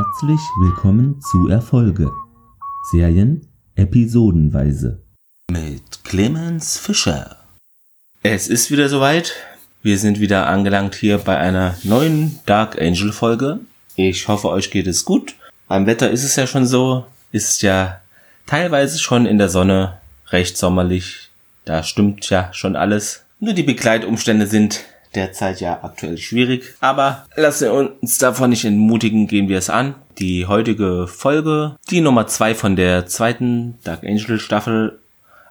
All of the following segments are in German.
Herzlich willkommen zu Erfolge. Serien episodenweise. Mit Clemens Fischer. Es ist wieder soweit. Wir sind wieder angelangt hier bei einer neuen Dark Angel Folge. Ich hoffe, euch geht es gut. Beim Wetter ist es ja schon so. Ist ja teilweise schon in der Sonne recht sommerlich. Da stimmt ja schon alles. Nur die Begleitumstände sind derzeit ja aktuell schwierig. Aber lassen wir uns davon nicht entmutigen, gehen wir es an. Die heutige Folge, die Nummer zwei von der zweiten Dark Angel Staffel,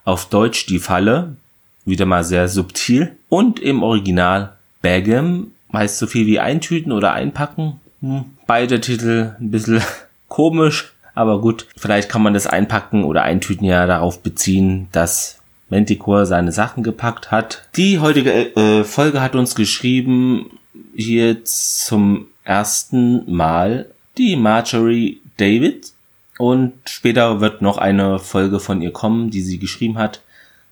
auf Deutsch die Falle, wieder mal sehr subtil. Und im Original Bagam, heißt so viel wie eintüten oder einpacken. Hm, beide Titel ein bisschen komisch, aber gut, vielleicht kann man das Einpacken oder Eintüten ja darauf beziehen, dass Manticore seine Sachen gepackt hat. Die heutige äh, Folge hat uns geschrieben, hier zum ersten Mal die Marjorie David. Und später wird noch eine Folge von ihr kommen, die sie geschrieben hat.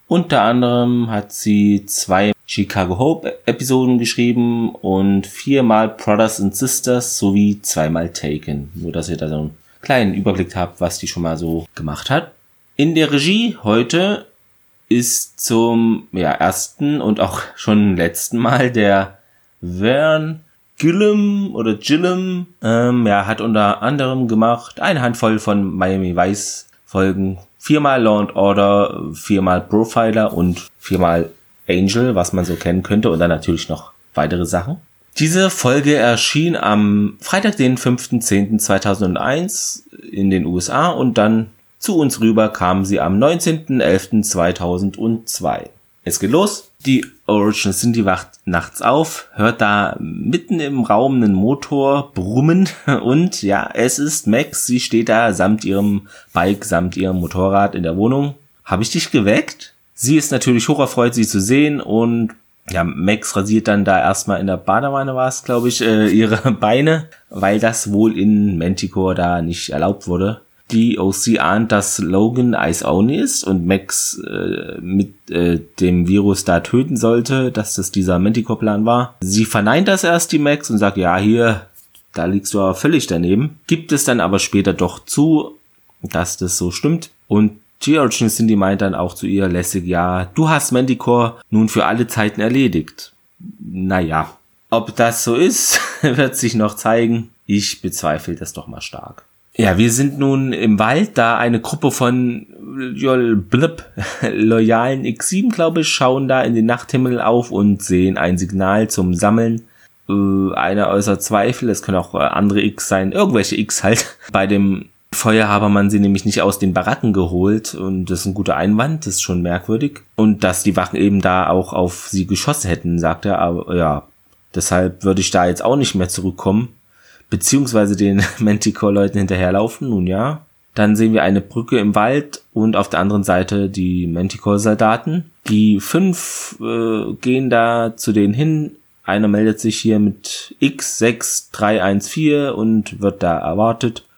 Unter anderem hat sie zwei Chicago Hope Episoden geschrieben und viermal Brothers and Sisters sowie zweimal Taken. Nur, dass ihr da so einen kleinen Überblick habt, was die schon mal so gemacht hat. In der Regie heute ist zum ja, ersten und auch schon letzten Mal der Vern Gillum oder Gillum. Ähm, ja, hat unter anderem gemacht eine Handvoll von Miami Vice Folgen. Viermal Law and Order, viermal Profiler und viermal Angel, was man so kennen könnte. Und dann natürlich noch weitere Sachen. Diese Folge erschien am Freitag, den 5.10.2001 in den USA und dann zu uns rüber kamen sie am 19.11.2002. Es geht los. Die Origin Cindy wacht nachts auf, hört da mitten im Raum einen Motor brummen und ja, es ist Max. Sie steht da samt ihrem Bike, samt ihrem Motorrad in der Wohnung. Habe ich dich geweckt? Sie ist natürlich hocherfreut, sie zu sehen und ja, Max rasiert dann da erstmal in der Badewanne war es, glaube ich, äh, ihre Beine, weil das wohl in Manticore da nicht erlaubt wurde die OC ahnt, dass Logan Ice Only ist und Max äh, mit äh, dem Virus da töten sollte, dass das dieser Manticore-Plan war. Sie verneint das erst, die Max, und sagt, ja, hier, da liegst du aber völlig daneben. Gibt es dann aber später doch zu, dass das so stimmt. Und Georgian Cindy meint dann auch zu ihr lässig, ja, du hast Manticore nun für alle Zeiten erledigt. Naja, ob das so ist, wird sich noch zeigen. Ich bezweifle das doch mal stark. Ja, wir sind nun im Wald, da eine Gruppe von blip, loyalen X7, glaube ich, schauen da in den Nachthimmel auf und sehen ein Signal zum Sammeln. Äh, einer äußert Zweifel, es können auch äh, andere X sein, irgendwelche X halt. Bei dem Feuer habe man sie nämlich nicht aus den Baracken geholt und das ist ein guter Einwand, das ist schon merkwürdig. Und dass die Wachen eben da auch auf sie geschossen hätten, sagt er, aber ja, deshalb würde ich da jetzt auch nicht mehr zurückkommen beziehungsweise den Manticore-Leuten hinterherlaufen, nun ja. Dann sehen wir eine Brücke im Wald und auf der anderen Seite die Manticore-Soldaten. Die fünf äh, gehen da zu denen hin. Einer meldet sich hier mit X6314 und wird da erwartet.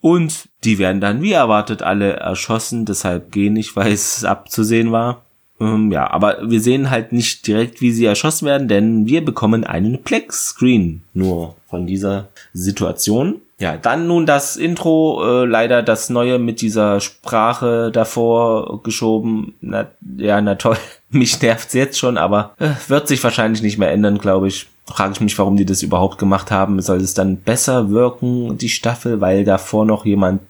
Und die werden dann wie erwartet alle erschossen, deshalb gehen nicht, weil es abzusehen war. Ähm, ja, aber wir sehen halt nicht direkt, wie sie erschossen werden, denn wir bekommen einen Plex-Screen nur von dieser Situation. Ja, dann nun das Intro, äh, leider das neue mit dieser Sprache davor geschoben. Na, ja, na toll, mich nervt's jetzt schon, aber äh, wird sich wahrscheinlich nicht mehr ändern, glaube ich. Frage ich mich, warum die das überhaupt gemacht haben. Soll es dann besser wirken, die Staffel, weil davor noch jemand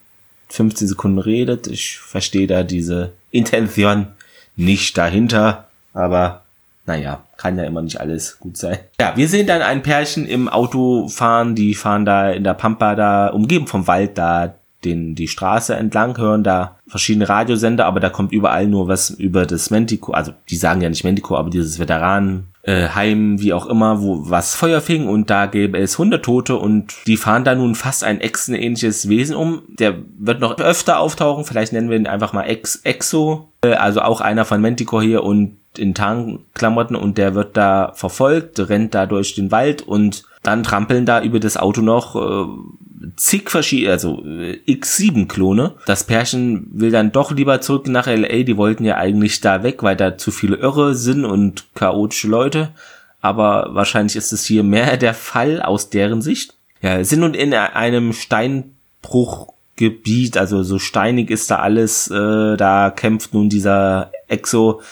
15 Sekunden redet? Ich verstehe da diese Intention nicht dahinter, aber naja, kann ja immer nicht alles gut sein. Ja, wir sehen dann ein Pärchen im Auto fahren, die fahren da in der Pampa da, umgeben vom Wald da den, die Straße entlang, hören da verschiedene Radiosender, aber da kommt überall nur was über das Mentico, also die sagen ja nicht Mentico, aber dieses Veteranen äh, wie auch immer, wo was Feuer fing und da gäbe es 100 Tote und die fahren da nun fast ein Echsen-ähnliches Wesen um. Der wird noch öfter auftauchen, vielleicht nennen wir ihn einfach mal Ex Exo, äh, also auch einer von Manticore hier und in Tarnklamotten und der wird da verfolgt, rennt da durch den Wald und dann trampeln da über das Auto noch äh, zig verschiedene, also äh, X7-Klone. Das Pärchen will dann doch lieber zurück nach LA. Die wollten ja eigentlich da weg, weil da zu viele Irre sind und chaotische Leute. Aber wahrscheinlich ist es hier mehr der Fall aus deren Sicht. Ja, sind nun in einem Steinbruchgebiet, also so steinig ist da alles, äh, da kämpft nun dieser Exo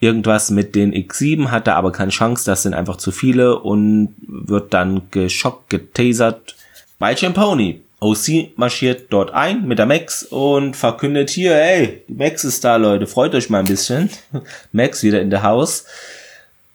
irgendwas mit den X7, hat da aber keine Chance, das sind einfach zu viele und wird dann geschockt, getasert bei Champoni. OC marschiert dort ein mit der Max und verkündet hier, hey, Max ist da, Leute, freut euch mal ein bisschen. Max wieder in der Haus.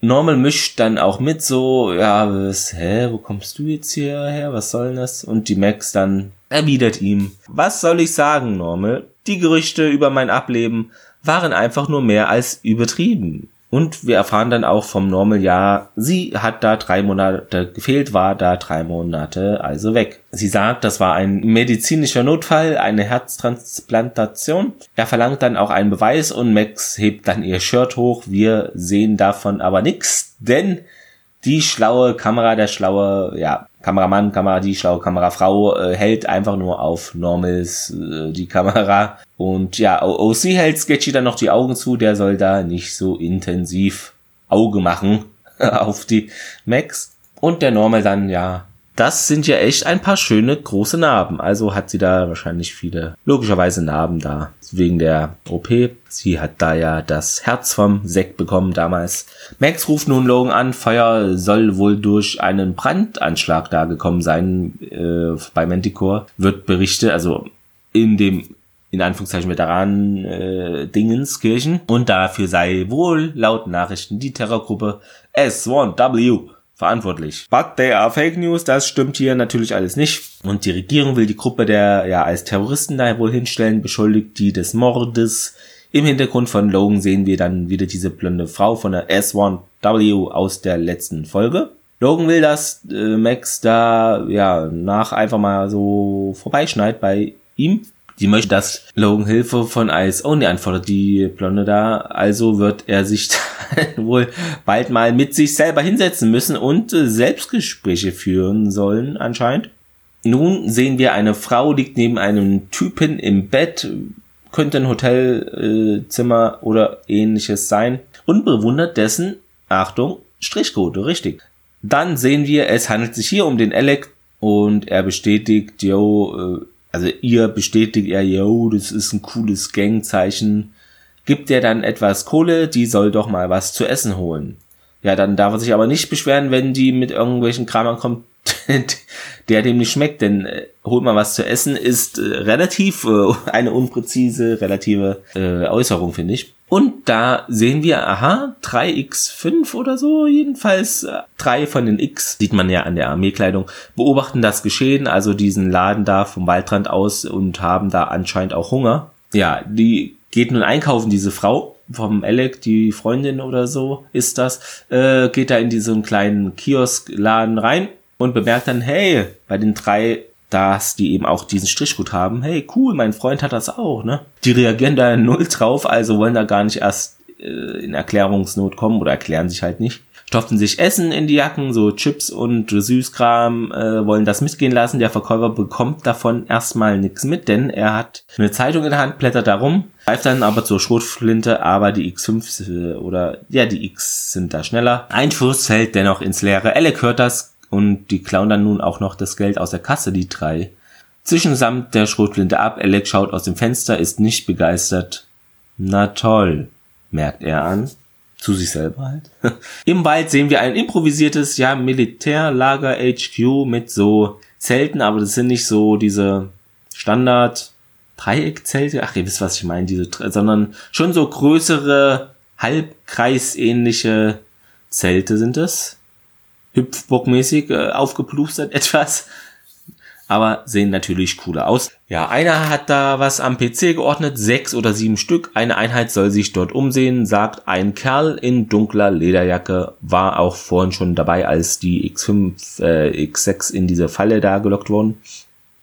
Normal mischt dann auch mit so, ja, was, hä, wo kommst du jetzt hierher, was soll denn das? Und die Max dann erwidert ihm, was soll ich sagen, Normal? Die Gerüchte über mein Ableben waren einfach nur mehr als übertrieben. Und wir erfahren dann auch vom Normal, ja, sie hat da drei Monate gefehlt, war da drei Monate also weg. Sie sagt, das war ein medizinischer Notfall, eine Herztransplantation. Er verlangt dann auch einen Beweis und Max hebt dann ihr Shirt hoch. Wir sehen davon aber nichts, denn die schlaue Kamera, der schlaue, ja, Kameramann, Kamera, die schlaue Kamerafrau äh, hält einfach nur auf Normals äh, die Kamera. Und ja, OC hält Sketchy dann noch die Augen zu, der soll da nicht so intensiv Auge machen auf die Max. Und der Normal dann, ja, das sind ja echt ein paar schöne große Narben. Also hat sie da wahrscheinlich viele, logischerweise Narben da, wegen der OP. Sie hat da ja das Herz vom Sekt bekommen damals. Max ruft nun Logan an, Feuer soll wohl durch einen Brandanschlag da gekommen sein äh, bei Manticore. Wird berichtet, also in dem in Anführungszeichen Veteranen äh, Dingenskirchen und dafür sei wohl laut Nachrichten die Terrorgruppe S1W verantwortlich. But they are fake news, das stimmt hier natürlich alles nicht. Und die Regierung will die Gruppe der ja als Terroristen daher wohl hinstellen, beschuldigt die des Mordes. Im Hintergrund von Logan sehen wir dann wieder diese blonde Frau von der S1W aus der letzten Folge. Logan will, dass äh, Max da ja nach einfach mal so vorbeischneit bei ihm die möchte, dass Logan Hilfe von Ice Only anfordert, die Blonde da. Also wird er sich wohl bald mal mit sich selber hinsetzen müssen und äh, Selbstgespräche führen sollen, anscheinend. Nun sehen wir eine Frau liegt neben einem Typen im Bett, könnte ein Hotelzimmer äh, oder ähnliches sein und bewundert dessen, Achtung, Strichcode, richtig. Dann sehen wir, es handelt sich hier um den Alec und er bestätigt, yo, äh, also ihr bestätigt er, yo, das ist ein cooles Gangzeichen, gibt er dann etwas Kohle, die soll doch mal was zu essen holen. Ja, dann darf er sich aber nicht beschweren, wenn die mit irgendwelchen Kramern kommt, der dem nicht schmeckt, denn äh, holt mal was zu essen ist äh, relativ äh, eine unpräzise, relative äh, Äußerung, finde ich. Und da sehen wir, aha, 3x5 oder so, jedenfalls äh, drei von den X, sieht man ja an der Armeekleidung, beobachten das Geschehen, also diesen Laden da vom Waldrand aus und haben da anscheinend auch Hunger. Ja, die geht nun einkaufen, diese Frau vom Alec, die Freundin oder so ist das, äh, geht da in diesen kleinen Kioskladen rein und bemerkt dann, hey, bei den drei, dass die eben auch diesen Strichgut haben, hey, cool, mein Freund hat das auch, ne? Die reagieren da null drauf, also wollen da gar nicht erst äh, in Erklärungsnot kommen oder erklären sich halt nicht. Stopfen sich Essen in die Jacken, so Chips und Süßkram, äh, wollen das mitgehen lassen. Der Verkäufer bekommt davon erstmal nichts mit, denn er hat eine Zeitung in der Hand, blättert darum, greift dann aber zur Schrotflinte, aber die X5 äh, oder ja, die X sind da schneller. Ein Schuss fällt dennoch ins Leere. Alec hört das, und die klauen dann nun auch noch das Geld aus der Kasse, die drei. Zwischen samt der Schrotflinte ab, Alec schaut aus dem Fenster, ist nicht begeistert. Na toll, merkt er an. Zu sich selber halt. Im Wald sehen wir ein improvisiertes, ja, Militärlager HQ mit so Zelten, aber das sind nicht so diese Standard Dreieckzelte. Ach, ihr wisst, was ich meine, diese, sondern schon so größere, halbkreisähnliche Zelte sind es. Hüpfbockmäßig äh, aufgeplustert etwas. Aber sehen natürlich cooler aus. Ja, einer hat da was am PC geordnet, sechs oder sieben Stück. Eine Einheit soll sich dort umsehen, sagt ein Kerl in dunkler Lederjacke, war auch vorhin schon dabei, als die X5, äh, X6 in diese Falle da gelockt wurden.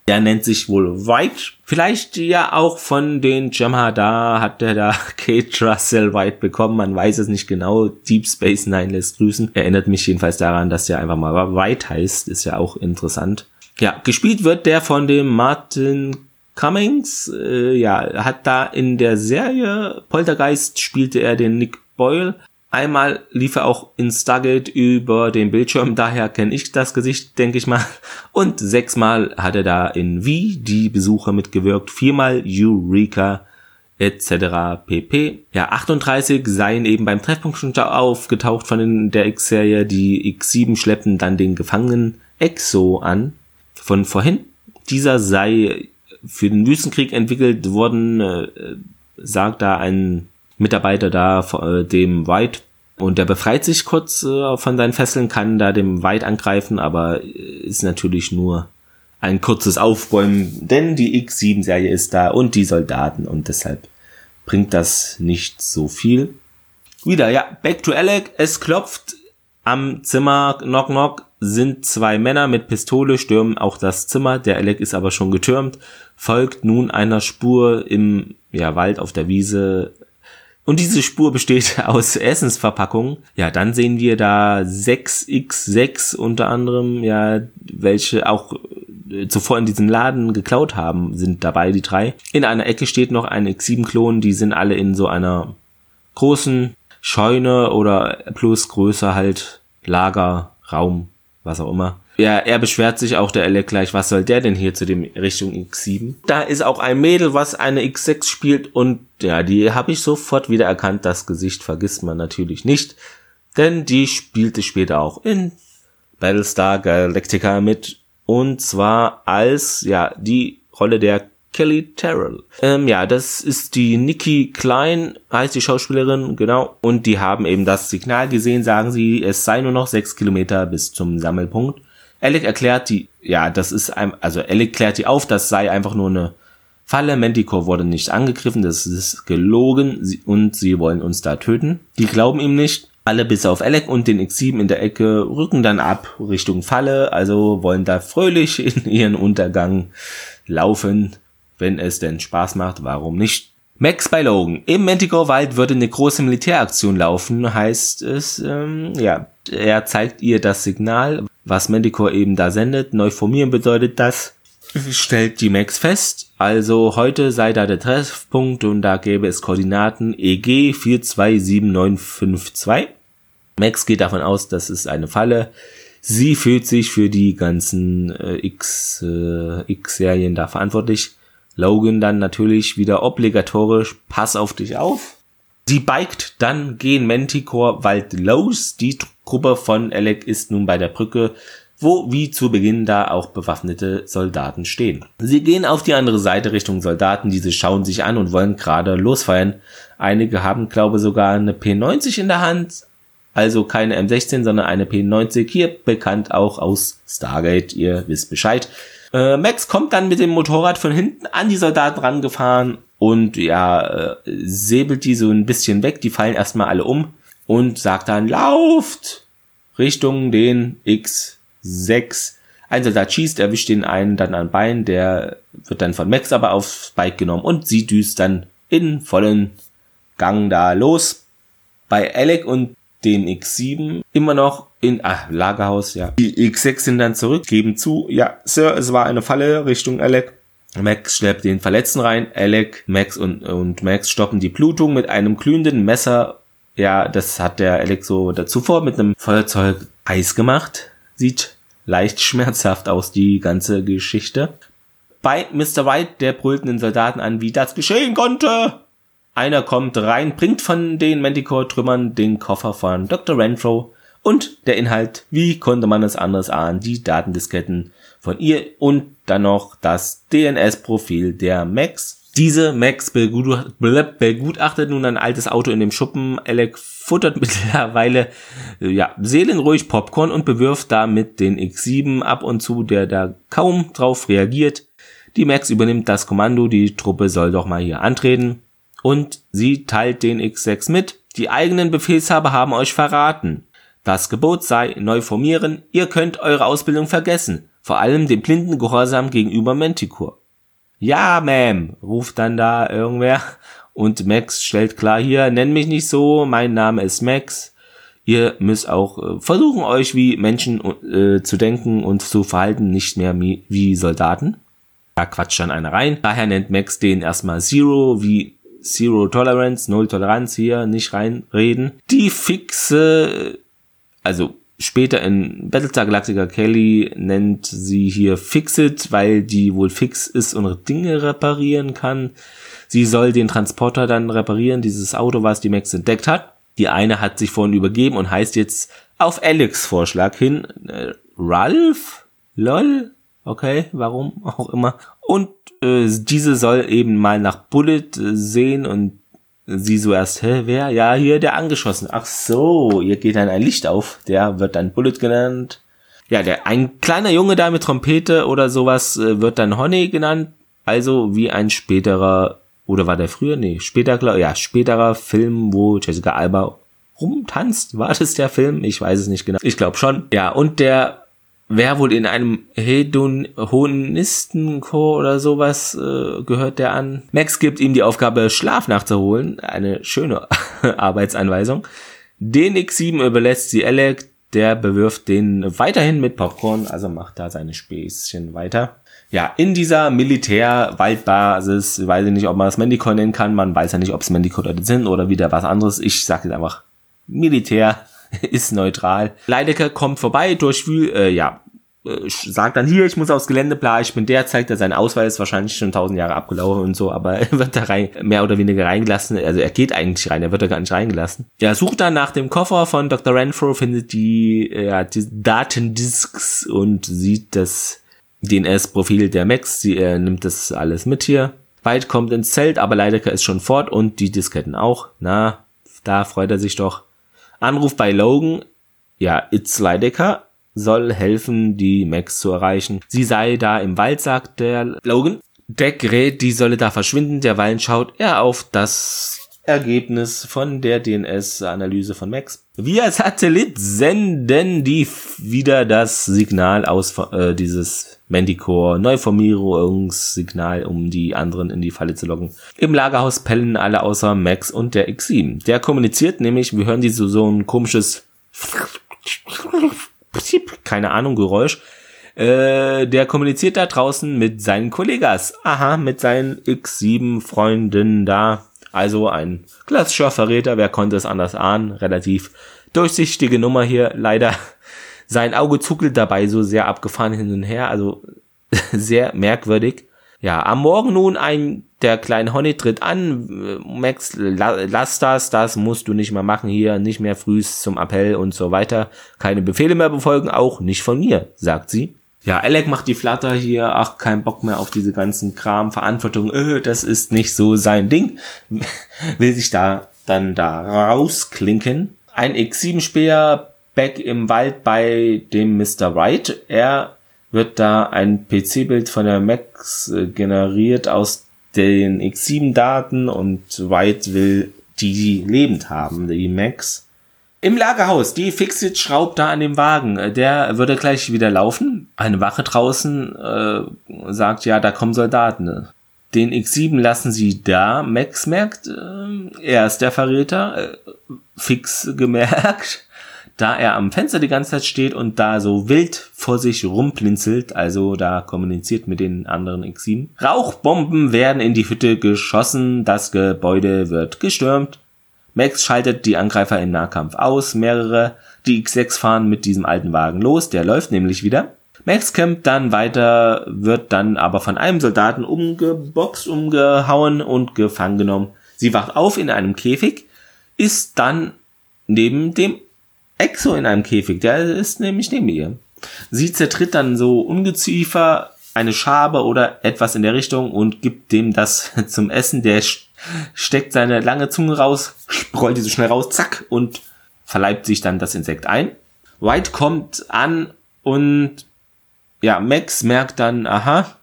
Der nennt sich wohl White. Vielleicht ja auch von den da hat er da Kate Russell White bekommen. Man weiß es nicht genau. Deep Space Nine lässt grüßen. Erinnert mich jedenfalls daran, dass der einfach mal White heißt. Ist ja auch interessant. Ja, gespielt wird der von dem Martin Cummings. Äh, ja, hat da in der Serie Poltergeist spielte er den Nick Boyle. Einmal lief er auch in Stargate über den Bildschirm, daher kenne ich das Gesicht, denke ich mal. Und sechsmal hat er da in Wie die Besucher mitgewirkt, viermal Eureka etc. pp. Ja, 38 seien eben beim Treffpunkt schon aufgetaucht von der X-Serie. Die X7 schleppten dann den Gefangenen Exo an. Von vorhin. Dieser sei für den Wüstenkrieg entwickelt worden, äh, sagt da ein Mitarbeiter da, äh, dem White. Und der befreit sich kurz äh, von seinen Fesseln, kann da dem White angreifen, aber ist natürlich nur ein kurzes Aufbäumen, denn die X7-Serie ist da und die Soldaten und deshalb bringt das nicht so viel. Wieder, ja, back to Alec, es klopft am Zimmer, knock knock, sind zwei Männer mit Pistole, stürmen auch das Zimmer, der Alec ist aber schon getürmt, folgt nun einer Spur im ja, Wald auf der Wiese, und diese Spur besteht aus Essensverpackungen. Ja, dann sehen wir da 6x6 unter anderem, ja, welche auch äh, zuvor in diesem Laden geklaut haben, sind dabei, die drei. In einer Ecke steht noch ein X7-Klon, die sind alle in so einer großen Scheune oder plus größer halt Lager, Raum, was auch immer. Ja, er beschwert sich auch der Alec gleich, was soll der denn hier zu dem Richtung X7? Da ist auch ein Mädel, was eine X6 spielt und ja, die habe ich sofort wieder erkannt. Das Gesicht vergisst man natürlich nicht, denn die spielte später auch in Battlestar Galactica mit und zwar als ja die Rolle der Kelly Terrell. Ähm, ja, das ist die Nikki Klein, heißt die Schauspielerin, genau. Und die haben eben das Signal gesehen, sagen sie, es sei nur noch sechs Kilometer bis zum Sammelpunkt. Alec erklärt die, ja, das ist ein, also Alec klärt die auf, das sei einfach nur eine Falle. Manticore wurde nicht angegriffen, das ist gelogen und sie wollen uns da töten. Die glauben ihm nicht. Alle bis auf Alec und den X7 in der Ecke rücken dann ab Richtung Falle, also wollen da fröhlich in ihren Untergang laufen, wenn es denn Spaß macht, warum nicht? Max bei Logan. Im Manticore-Wald würde eine große Militäraktion laufen, heißt es, ähm, ja, er zeigt ihr das Signal, was Manticore eben da sendet. Neu formieren bedeutet das, stellt die Max fest. Also heute sei da der Treffpunkt und da gäbe es Koordinaten EG 427952. Max geht davon aus, das ist eine Falle. Sie fühlt sich für die ganzen äh, äh, X-Serien da verantwortlich. Logan dann natürlich wieder obligatorisch, pass auf dich auf. Sie biked dann gehen Manticore Wald los. Die Gruppe von Alec ist nun bei der Brücke, wo wie zu Beginn da auch bewaffnete Soldaten stehen. Sie gehen auf die andere Seite Richtung Soldaten, diese schauen sich an und wollen gerade losfeuern. Einige haben, glaube sogar eine P90 in der Hand, also keine M16, sondern eine P90, hier bekannt auch aus Stargate, ihr wisst Bescheid. Äh, Max kommt dann mit dem Motorrad von hinten an die Soldaten rangefahren und ja, äh, säbelt die so ein bisschen weg, die fallen erstmal alle um und sagt dann, lauft Richtung den X6. Ein Soldat schießt, erwischt den einen dann an Bein, der wird dann von Max aber aufs Bike genommen und sie düst dann in vollen Gang da los. Bei Alec und dem X7 immer noch in ah, Lagerhaus, ja. Die X6 sind dann zurück, geben zu, ja, Sir, es war eine Falle Richtung Alec. Max schleppt den Verletzten rein, Alec, Max und, und Max stoppen die Blutung mit einem glühenden Messer ja, das hat der Alex so zuvor mit einem Feuerzeug Eis gemacht. Sieht leicht schmerzhaft aus, die ganze Geschichte. Bei Mr. White, der brüllt den Soldaten an, wie das geschehen konnte. Einer kommt rein, bringt von den Manticore-Trümmern den Koffer von Dr. Renfro und der Inhalt, wie konnte man es anders ahnen, die Datendisketten von ihr und dann noch das DNS-Profil der Max diese Max begutachtet nun ein altes Auto in dem Schuppen. Alec futtert mittlerweile ja, seelenruhig Popcorn und bewirft damit den X7 ab und zu, der da kaum drauf reagiert. Die Max übernimmt das Kommando, die Truppe soll doch mal hier antreten. Und sie teilt den X6 mit. Die eigenen Befehlshaber haben euch verraten. Das Gebot sei neu formieren, ihr könnt eure Ausbildung vergessen, vor allem den blinden Gehorsam gegenüber Manticore. Ja, Ma'am, ruft dann da irgendwer. Und Max stellt klar hier, nenn mich nicht so, mein Name ist Max. Ihr müsst auch äh, versuchen, euch wie Menschen äh, zu denken und zu verhalten, nicht mehr wie Soldaten. Da quatscht dann einer rein. Daher nennt Max den erstmal Zero, wie Zero Tolerance, Null Toleranz hier, nicht reinreden. Die fixe, also später in Battlestar Galactica Kelly nennt sie hier Fixit, weil die wohl fix ist und Dinge reparieren kann. Sie soll den Transporter dann reparieren, dieses Auto, was die Max entdeckt hat. Die eine hat sich vorhin übergeben und heißt jetzt auf Alex Vorschlag hin äh, Ralph? Lol? Okay, warum auch immer. Und äh, diese soll eben mal nach Bullet äh, sehen und sie so erst, hä, wer? Ja, hier der angeschossen. Ach so, hier geht dann ein Licht auf. Der wird dann Bullet genannt. Ja, der ein kleiner Junge da mit Trompete oder sowas äh, wird dann Honey genannt. Also wie ein späterer oder war der früher? Nee, später, ja, späterer Film, wo Jessica Alba rumtanzt. War das der Film? Ich weiß es nicht genau. Ich glaube schon. Ja, und der wer wohl in einem Hedonistenchor oder sowas äh, gehört der an. Max gibt ihm die Aufgabe, Schlaf nachzuholen. Eine schöne Arbeitsanweisung. Den X7 überlässt sie Alec, der bewirft den weiterhin mit Popcorn, also macht da seine Späßchen weiter ja, in dieser Militär-Waldbasis, weiß ich nicht, ob man das Mandicore nennen kann, man weiß ja nicht, ob es Mandicore sind oder wieder was anderes. Ich sage jetzt einfach, Militär ist neutral. Leidecker kommt vorbei, durchwühlt, äh, ja, äh, sagt dann hier, ich muss aufs Gelände, bla, ich bin der, zeigt er seinen Ausweis, wahrscheinlich schon tausend Jahre abgelaufen und so, aber er wird da rein, mehr oder weniger reingelassen, also er geht eigentlich rein, er wird da gar nicht reingelassen. Ja, sucht dann nach dem Koffer von Dr. Renfro, findet die, äh, ja, die Datendisks und sieht das DNS-Profil der Max. Sie äh, nimmt das alles mit hier. White kommt ins Zelt, aber Leidecker ist schon fort und die Disketten auch. Na, da freut er sich doch. Anruf bei Logan. Ja, It's Leidecker soll helfen, die Max zu erreichen. Sie sei da im Wald, sagt der Logan. Deck rät, die solle da verschwinden. Derweilen schaut er auf das Ergebnis von der DNS-Analyse von Max. Via Satellit senden die wieder das Signal aus äh, dieses Manticore Neuformierungssignal, um die anderen in die Falle zu locken. Im Lagerhaus pellen alle außer Max und der X7. Der kommuniziert nämlich, wir hören die so, so ein komisches keine Ahnung, Geräusch. Äh, der kommuniziert da draußen mit seinen Kollegas. Aha, mit seinen X7-Freunden da. Also ein klassischer Verräter, wer konnte es anders ahnen? Relativ durchsichtige Nummer hier, leider sein Auge zuckelt dabei so sehr abgefahren hin und her, also sehr merkwürdig. Ja, am Morgen nun ein, der kleine Honey tritt an, Max, la, lass das, das musst du nicht mehr machen hier, nicht mehr frühs zum Appell und so weiter, keine Befehle mehr befolgen, auch nicht von mir, sagt sie. Ja, Alec macht die Flatter hier, ach, kein Bock mehr auf diese ganzen Kram, Verantwortung, äh, das ist nicht so sein Ding, will sich da dann da rausklinken. Ein X7-Speer back im Wald bei dem Mr. Wright. Er wird da ein PC-Bild von der Max äh, generiert aus den X7-Daten und White will die lebend haben, die Max. Im Lagerhaus, die Fixit schraubt da an dem Wagen. Äh, der würde gleich wieder laufen. Eine Wache draußen äh, sagt, ja, da kommen Soldaten. Den X7 lassen sie da. Max merkt, äh, er ist der Verräter. Äh, fix gemerkt da er am Fenster die ganze Zeit steht und da so wild vor sich rumplinzelt, also da kommuniziert mit den anderen X7. Rauchbomben werden in die Hütte geschossen, das Gebäude wird gestürmt. Max schaltet die Angreifer im Nahkampf aus, mehrere, die X6 fahren mit diesem alten Wagen los, der läuft nämlich wieder. Max kämpft dann weiter, wird dann aber von einem Soldaten umgeboxt, umgehauen und gefangen genommen. Sie wacht auf in einem Käfig, ist dann neben dem Exo in einem Käfig, der ist nämlich neben ihr. Sie zertritt dann so Ungeziefer, eine Schabe oder etwas in der Richtung und gibt dem das zum Essen. Der steckt seine lange Zunge raus, sprollt die so schnell raus, zack, und verleibt sich dann das Insekt ein. White kommt an und ja, Max merkt dann, aha,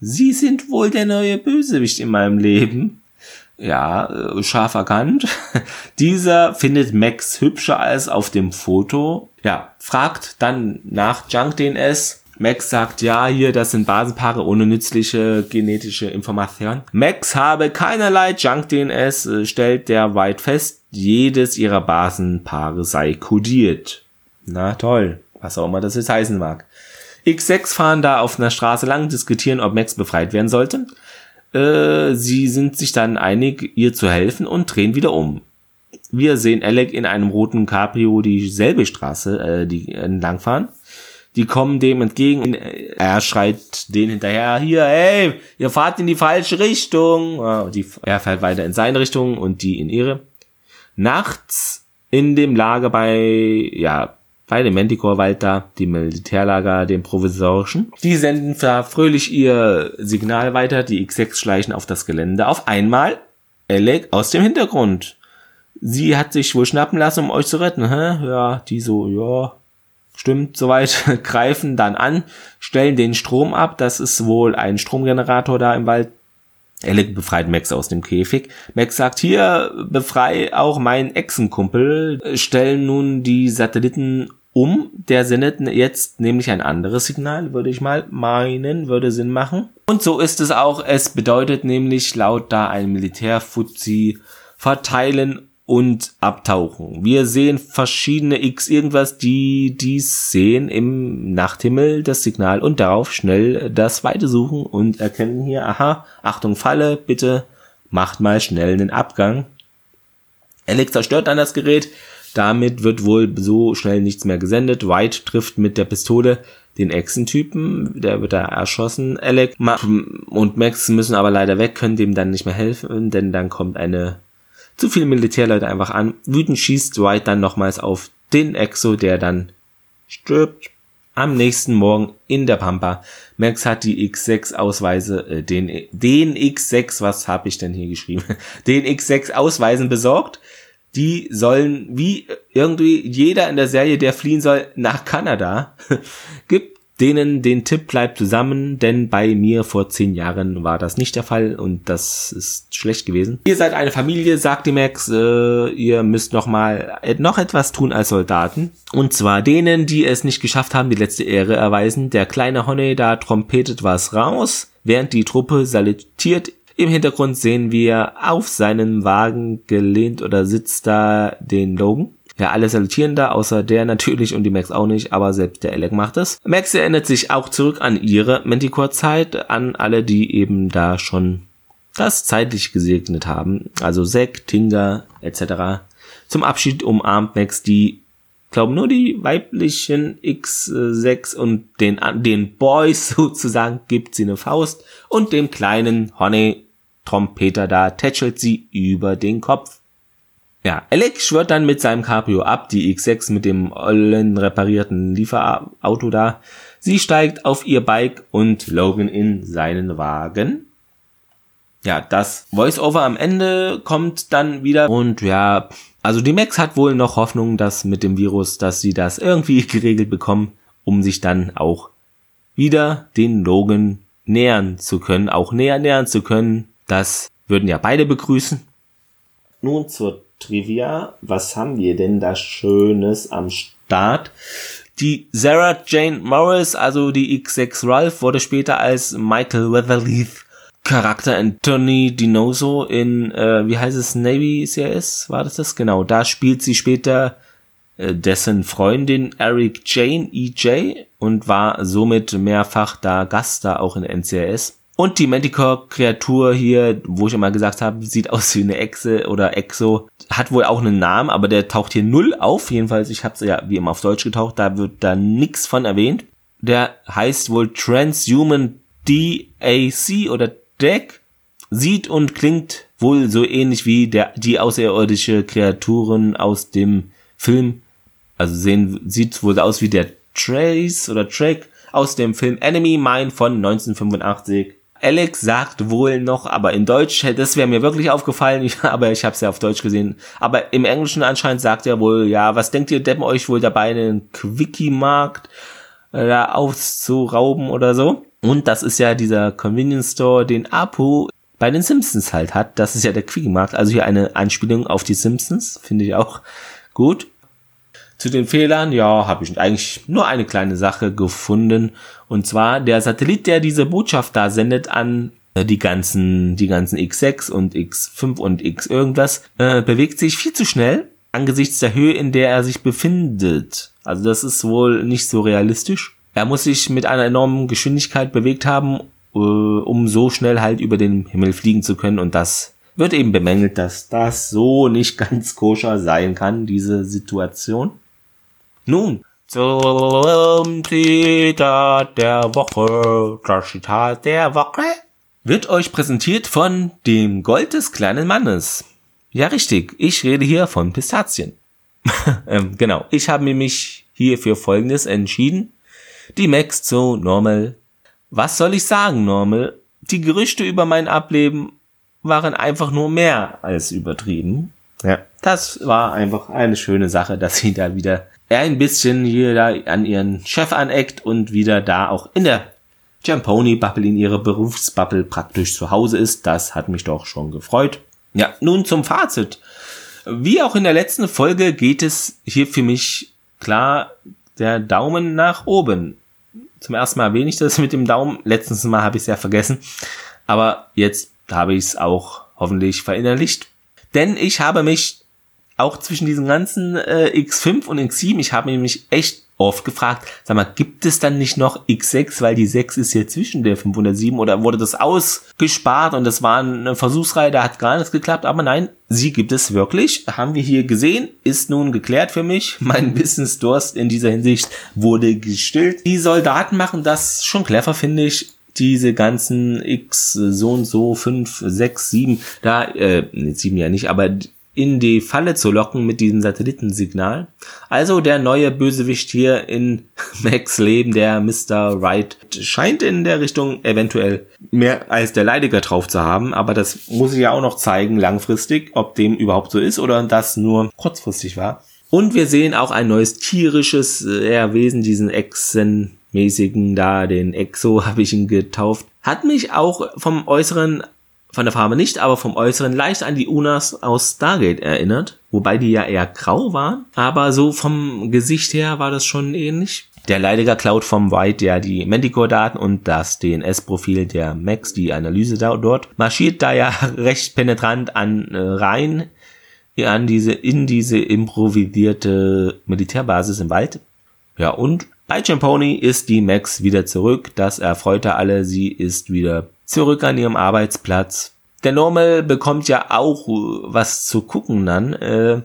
Sie sind wohl der neue Bösewicht in meinem Leben ja, äh, scharf erkannt. Dieser findet Max hübscher als auf dem Foto. Ja, fragt dann nach Junk DNS. Max sagt, ja, hier, das sind Basenpaare ohne nützliche genetische Information. Max habe keinerlei Junk DNS, äh, stellt der White fest, jedes ihrer Basenpaare sei kodiert. Na toll, was auch immer das jetzt heißen mag. X6 fahren da auf einer Straße lang, diskutieren, ob Max befreit werden sollte. Äh, sie sind sich dann einig, ihr zu helfen und drehen wieder um. Wir sehen Alec in einem roten Cabrio dieselbe Straße, äh, die entlangfahren. Die kommen dem entgegen. Er schreit denen hinterher, hier, hey, ihr fahrt in die falsche Richtung. Ja, die, er fährt weiter in seine Richtung und die in ihre. Nachts in dem Lager bei, ja, bei dem Manticore-Wald da, die Militärlager, dem provisorischen. Die senden fröhlich ihr Signal weiter, die X6 schleichen auf das Gelände. Auf einmal Alec aus dem Hintergrund. Sie hat sich wohl schnappen lassen, um euch zu retten, hä? Ja, die so, ja, stimmt soweit, greifen dann an, stellen den Strom ab. Das ist wohl ein Stromgenerator da im Wald. Alec befreit Max aus dem Käfig. Max sagt, hier, befrei auch meinen Echsenkumpel. Stellen nun die Satelliten um. Der sendet jetzt nämlich ein anderes Signal, würde ich mal meinen, würde Sinn machen. Und so ist es auch. Es bedeutet nämlich laut da ein Militärfuzzi verteilen und abtauchen. Wir sehen verschiedene X irgendwas, die dies sehen im Nachthimmel das Signal und darauf schnell das Weite suchen und erkennen hier, aha, Achtung Falle, bitte macht mal schnell einen Abgang. Alex zerstört dann das Gerät, damit wird wohl so schnell nichts mehr gesendet. White trifft mit der Pistole den Echsentypen, der wird da erschossen. Alec und Max müssen aber leider weg, können dem dann nicht mehr helfen, denn dann kommt eine zu viele Militärleute einfach an. Wütend schießt White dann nochmals auf den Exo, der dann stirbt. Am nächsten Morgen in der Pampa. Max hat die X6-Ausweise, äh, den, den X6, was habe ich denn hier geschrieben? Den X6-Ausweisen besorgt. Die sollen, wie irgendwie jeder in der Serie, der fliehen soll, nach Kanada. Gibt denen den Tipp bleibt zusammen, denn bei mir vor zehn Jahren war das nicht der Fall und das ist schlecht gewesen. Ihr seid eine Familie, sagt die Max, äh, ihr müsst noch mal noch etwas tun als Soldaten und zwar denen, die es nicht geschafft haben, die letzte Ehre erweisen. Der kleine Honey da trompetet was raus, während die Truppe salutiert. Im Hintergrund sehen wir auf seinen Wagen gelehnt oder sitzt da den Logan. Ja, alle salutieren da, außer der natürlich und die Max auch nicht, aber selbst der Alec macht es. Max erinnert sich auch zurück an ihre Manticore-Zeit, an alle, die eben da schon das zeitlich gesegnet haben. Also Zack, Tinga etc. Zum Abschied umarmt Max die, glaube nur die weiblichen X6 und den, den Boys sozusagen gibt sie eine Faust und dem kleinen Honey Trompeter da tätschelt sie über den Kopf. Ja, Alec schwört dann mit seinem Cabrio ab, die X6 mit dem ollen reparierten Lieferauto da. Sie steigt auf ihr Bike und Logan in seinen Wagen. Ja, das Voice-Over am Ende kommt dann wieder und ja, also die Max hat wohl noch Hoffnung, dass mit dem Virus, dass sie das irgendwie geregelt bekommen, um sich dann auch wieder den Logan nähern zu können, auch näher nähern zu können. Das würden ja beide begrüßen. Nun zur Trivia. Was haben wir denn da Schönes am Start? Die Sarah Jane Morris, also die X6 Ralph, wurde später als Michael Weatherleaf Charakter Anthony Dinoso in, äh, wie heißt es, Navy CIS? War das das? Genau, da spielt sie später äh, dessen Freundin Eric Jane EJ und war somit mehrfach da Gast da auch in NCIS. Und die Manticore-Kreatur hier, wo ich immer gesagt habe, sieht aus wie eine Echse oder Exo, hat wohl auch einen Namen, aber der taucht hier null auf. Jedenfalls, ich habe es ja wie immer auf Deutsch getaucht, da wird da nix von erwähnt. Der heißt wohl Transhuman DAC oder DEC. Sieht und klingt wohl so ähnlich wie der, die außerirdische Kreaturen aus dem Film. Also sehen, sieht wohl aus wie der Trace oder Track aus dem Film Enemy Mine von 1985. Alex sagt wohl noch, aber in Deutsch, das wäre mir wirklich aufgefallen, aber ich habe es ja auf Deutsch gesehen. Aber im Englischen anscheinend sagt er wohl, ja, was denkt ihr, Deppen euch wohl dabei, einen Quickie-Markt äh, da auszurauben oder so? Und das ist ja dieser Convenience Store, den Apu bei den Simpsons halt hat. Das ist ja der Quickie-Markt. Also hier eine Anspielung auf die Simpsons, finde ich auch gut. Zu den Fehlern, ja, habe ich eigentlich nur eine kleine Sache gefunden. Und zwar der Satellit, der diese Botschaft da sendet an äh, die ganzen, die ganzen X6 und X5 und X irgendwas, äh, bewegt sich viel zu schnell angesichts der Höhe, in der er sich befindet. Also das ist wohl nicht so realistisch. Er muss sich mit einer enormen Geschwindigkeit bewegt haben, äh, um so schnell halt über den Himmel fliegen zu können. Und das wird eben bemängelt, dass das so nicht ganz koscher sein kann, diese Situation. Nun, zum Zitat der Woche. Das Zitat der Woche wird euch präsentiert von dem Gold des kleinen Mannes. Ja, richtig. Ich rede hier von Pistazien. ähm, genau. Ich habe mich hier für Folgendes entschieden. Die Max zu Normal. Was soll ich sagen, Normal? Die Gerüchte über mein Ableben waren einfach nur mehr als übertrieben. Ja, das war einfach eine schöne Sache, dass sie da wieder ein bisschen hier da an ihren Chef aneckt und wieder da auch in der Jamponi Bubble in ihrer Berufsbubble praktisch zu Hause ist. Das hat mich doch schon gefreut. Ja, nun zum Fazit. Wie auch in der letzten Folge geht es hier für mich klar der Daumen nach oben. Zum ersten Mal erwähne ich das mit dem Daumen. Letztens Mal habe ich es ja vergessen. Aber jetzt habe ich es auch hoffentlich verinnerlicht. Denn ich habe mich auch zwischen diesen ganzen äh, X5 und X7, ich habe mich echt oft gefragt, sag mal, gibt es dann nicht noch X6, weil die 6 ist hier zwischen der 5 und der 7 oder wurde das ausgespart und das war eine Versuchsreihe, da hat gar nichts geklappt, aber nein, sie gibt es wirklich, haben wir hier gesehen, ist nun geklärt für mich, mein Wissensdurst in dieser Hinsicht wurde gestillt. Die Soldaten machen das schon clever, finde ich, diese ganzen X so und so 5, 6, 7, da, äh, 7 ja nicht, aber in die Falle zu locken mit diesem Satellitensignal. Also der neue Bösewicht hier in Max Leben, der Mr. Wright, scheint in der Richtung eventuell mehr als der Leidiger drauf zu haben, aber das muss ich ja auch noch zeigen langfristig, ob dem überhaupt so ist oder das nur kurzfristig war. Und wir sehen auch ein neues tierisches äh, Wesen, diesen Echsen-mäßigen da, den Exo habe ich ihn getauft. Hat mich auch vom Äußeren von der Farbe nicht, aber vom Äußeren leicht an die Unas aus Stargate erinnert, wobei die ja eher grau waren, aber so vom Gesicht her war das schon ähnlich. Der Leidiger klaut vom White ja die Manticore-Daten und das DNS-Profil der Max, die Analyse da dort, marschiert da ja recht penetrant an äh, rein an diese, in diese improvisierte Militärbasis im Wald. Ja, und bei Champoni ist die Max wieder zurück. Das erfreute alle. Sie ist wieder zurück an ihrem Arbeitsplatz. Der Normal bekommt ja auch äh, was zu gucken dann, äh,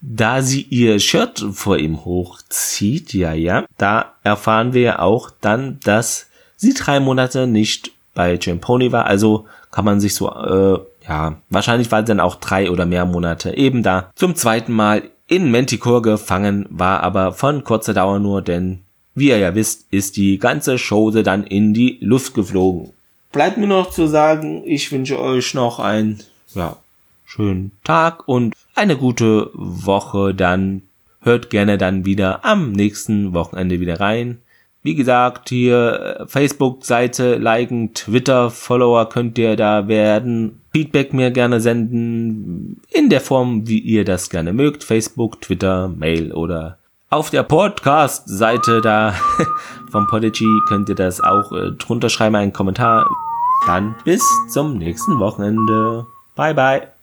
da sie ihr Shirt vor ihm hochzieht, ja, ja, da erfahren wir ja auch dann, dass sie drei Monate nicht bei Jamponi war, also kann man sich so, äh, ja, wahrscheinlich war sie dann auch drei oder mehr Monate eben da zum zweiten Mal in Manticore gefangen, war aber von kurzer Dauer nur, denn wie ihr ja wisst, ist die ganze Chose dann in die Luft geflogen. Bleibt mir noch zu sagen, ich wünsche euch noch einen ja, schönen Tag und eine gute Woche. Dann hört gerne dann wieder am nächsten Wochenende wieder rein. Wie gesagt, hier äh, Facebook-Seite liken, Twitter-Follower könnt ihr da werden. Feedback mir gerne senden in der Form, wie ihr das gerne mögt. Facebook, Twitter, Mail oder auf der Podcast-Seite da vom Podigy könnt ihr das auch äh, drunter schreiben, einen Kommentar. Dann bis zum nächsten Wochenende. Bye bye.